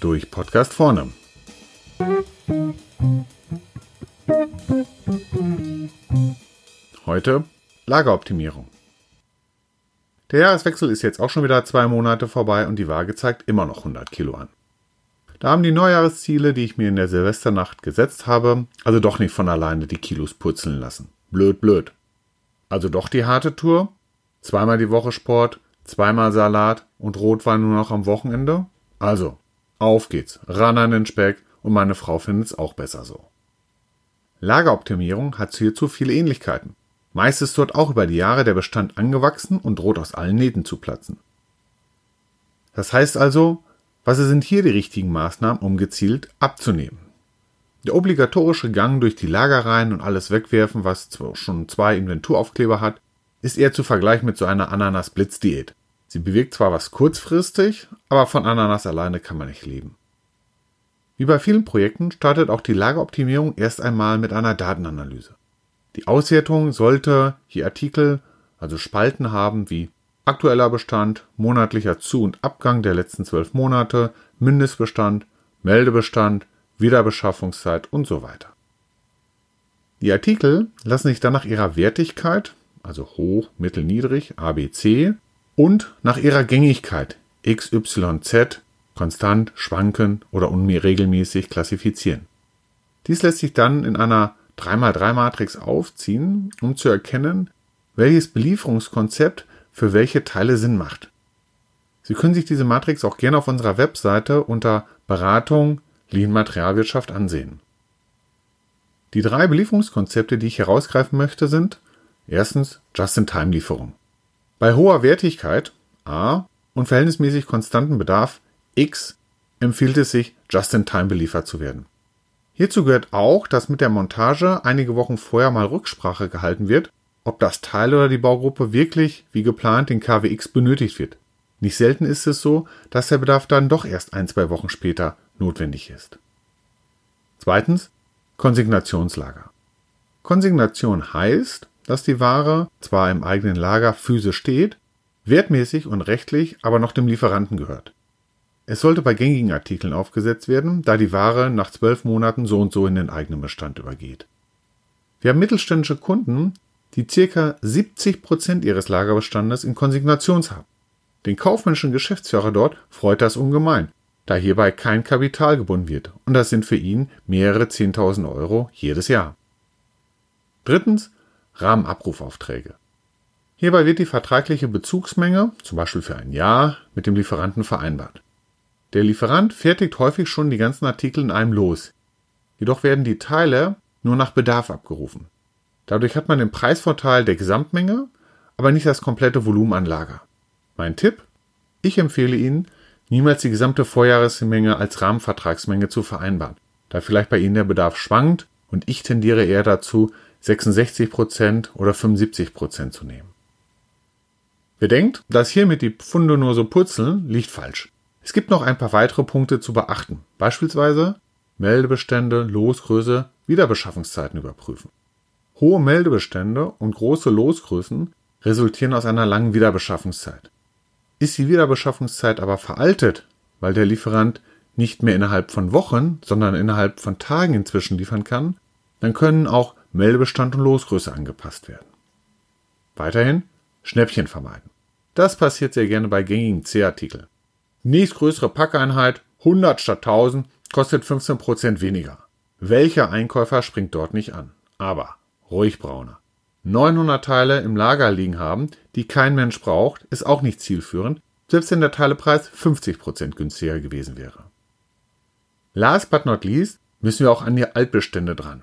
Durch Podcast vorne. Heute Lageroptimierung. Der Jahreswechsel ist jetzt auch schon wieder zwei Monate vorbei und die Waage zeigt immer noch 100 Kilo an. Da haben die Neujahresziele, die ich mir in der Silvesternacht gesetzt habe, also doch nicht von alleine die Kilos purzeln lassen. Blöd, blöd. Also doch die harte Tour? Zweimal die Woche Sport, zweimal Salat und Rotwein nur noch am Wochenende? Also, auf geht's, ran an den Speck und meine Frau findet's auch besser so. Lageroptimierung hat hierzu viele Ähnlichkeiten. Meist ist dort auch über die Jahre der Bestand angewachsen und droht aus allen Nähten zu platzen. Das heißt also, was sind hier die richtigen Maßnahmen, um gezielt abzunehmen? Der obligatorische Gang durch die Lagereien und alles wegwerfen, was schon zwei Inventuraufkleber hat, ist eher zu vergleichen mit so einer Ananas-Blitz-Diät. Sie bewirkt zwar was kurzfristig, aber von Ananas alleine kann man nicht leben. Wie bei vielen Projekten startet auch die Lageroptimierung erst einmal mit einer Datenanalyse. Die Auswertung sollte je Artikel, also Spalten haben wie aktueller Bestand, monatlicher Zu- und Abgang der letzten zwölf Monate, Mindestbestand, Meldebestand, Wiederbeschaffungszeit und so weiter. Die Artikel lassen sich dann nach ihrer Wertigkeit, also hoch, mittel, niedrig, ABC, und nach ihrer Gängigkeit, XYZ, konstant, schwanken oder unregelmäßig klassifizieren. Dies lässt sich dann in einer 3x3-Matrix aufziehen, um zu erkennen, welches Belieferungskonzept für welche Teile Sinn macht. Sie können sich diese Matrix auch gerne auf unserer Webseite unter Beratung Lean Materialwirtschaft ansehen. Die drei Belieferungskonzepte, die ich herausgreifen möchte, sind erstens Just-in-Time-Lieferung. Bei hoher Wertigkeit A und verhältnismäßig konstanten Bedarf X empfiehlt es sich, Just-in-Time beliefert zu werden. Hierzu gehört auch, dass mit der Montage einige Wochen vorher mal Rücksprache gehalten wird, ob das Teil oder die Baugruppe wirklich wie geplant den KWX benötigt wird. Nicht selten ist es so, dass der Bedarf dann doch erst ein, zwei Wochen später notwendig ist. Zweitens Konsignationslager. Konsignation heißt, dass die Ware zwar im eigenen Lager physisch steht, wertmäßig und rechtlich aber noch dem Lieferanten gehört. Es sollte bei gängigen Artikeln aufgesetzt werden, da die Ware nach zwölf Monaten so und so in den eigenen Bestand übergeht. Wir haben mittelständische Kunden, die ca. 70 Prozent ihres Lagerbestandes in Konsignations haben. Den kaufmännischen Geschäftsführer dort freut das ungemein, da hierbei kein Kapital gebunden wird und das sind für ihn mehrere 10.000 Euro jedes Jahr. Drittens Rahmenabrufaufträge. Hierbei wird die vertragliche Bezugsmenge, zum Beispiel für ein Jahr, mit dem Lieferanten vereinbart. Der Lieferant fertigt häufig schon die ganzen Artikel in einem Los. Jedoch werden die Teile nur nach Bedarf abgerufen. Dadurch hat man den Preisvorteil der Gesamtmenge, aber nicht das komplette Volumen an Lager. Mein Tipp? Ich empfehle Ihnen, niemals die gesamte Vorjahresmenge als Rahmenvertragsmenge zu vereinbaren, da vielleicht bei Ihnen der Bedarf schwankt und ich tendiere eher dazu, 66% oder 75% zu nehmen. Wer denkt, dass hiermit die Pfunde nur so purzeln, liegt falsch. Es gibt noch ein paar weitere Punkte zu beachten, beispielsweise Meldebestände, Losgröße, Wiederbeschaffungszeiten überprüfen. Hohe Meldebestände und große Losgrößen resultieren aus einer langen Wiederbeschaffungszeit. Ist die Wiederbeschaffungszeit aber veraltet, weil der Lieferant nicht mehr innerhalb von Wochen, sondern innerhalb von Tagen inzwischen liefern kann, dann können auch Meldebestand und Losgröße angepasst werden. Weiterhin Schnäppchen vermeiden. Das passiert sehr gerne bei gängigen C-Artikeln. Nächstgrößere Packeinheit 100 statt 1000 kostet 15% weniger. Welcher Einkäufer springt dort nicht an? Aber ruhig brauner. 900 Teile im Lager liegen haben, die kein Mensch braucht, ist auch nicht zielführend, selbst wenn der Teilepreis 50% günstiger gewesen wäre. Last but not least müssen wir auch an die Altbestände dran.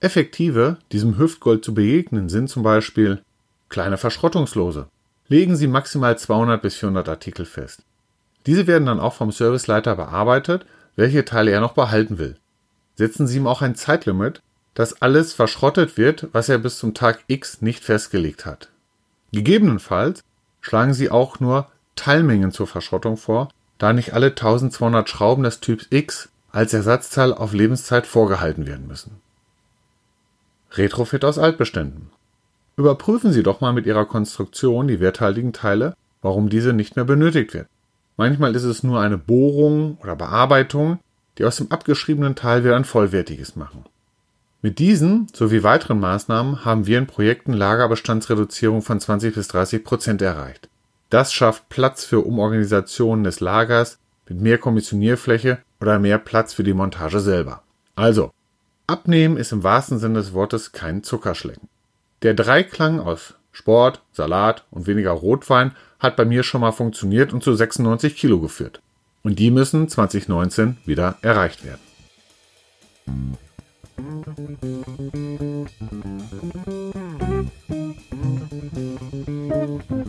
Effektive, diesem Hüftgold zu begegnen, sind zum Beispiel kleine Verschrottungslose. Legen Sie maximal 200 bis 400 Artikel fest. Diese werden dann auch vom Serviceleiter bearbeitet, welche Teile er noch behalten will. Setzen Sie ihm auch ein Zeitlimit, dass alles verschrottet wird, was er bis zum Tag X nicht festgelegt hat. Gegebenenfalls schlagen Sie auch nur Teilmengen zur Verschrottung vor, da nicht alle 1200 Schrauben des Typs X als Ersatzteil auf Lebenszeit vorgehalten werden müssen. Retrofit aus Altbeständen. Überprüfen Sie doch mal mit Ihrer Konstruktion die werthaltigen Teile warum diese nicht mehr benötigt wird. Manchmal ist es nur eine Bohrung oder Bearbeitung, die aus dem abgeschriebenen Teil wieder ein vollwertiges machen. Mit diesen sowie weiteren Maßnahmen haben wir in Projekten Lagerbestandsreduzierung von 20 bis 30 Prozent erreicht. Das schafft Platz für Umorganisationen des Lagers mit mehr Kommissionierfläche oder mehr Platz für die Montage selber. Also, Abnehmen ist im wahrsten Sinne des Wortes kein Zuckerschlecken. Der Dreiklang aus Sport, Salat und weniger Rotwein hat bei mir schon mal funktioniert und zu 96 Kilo geführt. Und die müssen 2019 wieder erreicht werden. Musik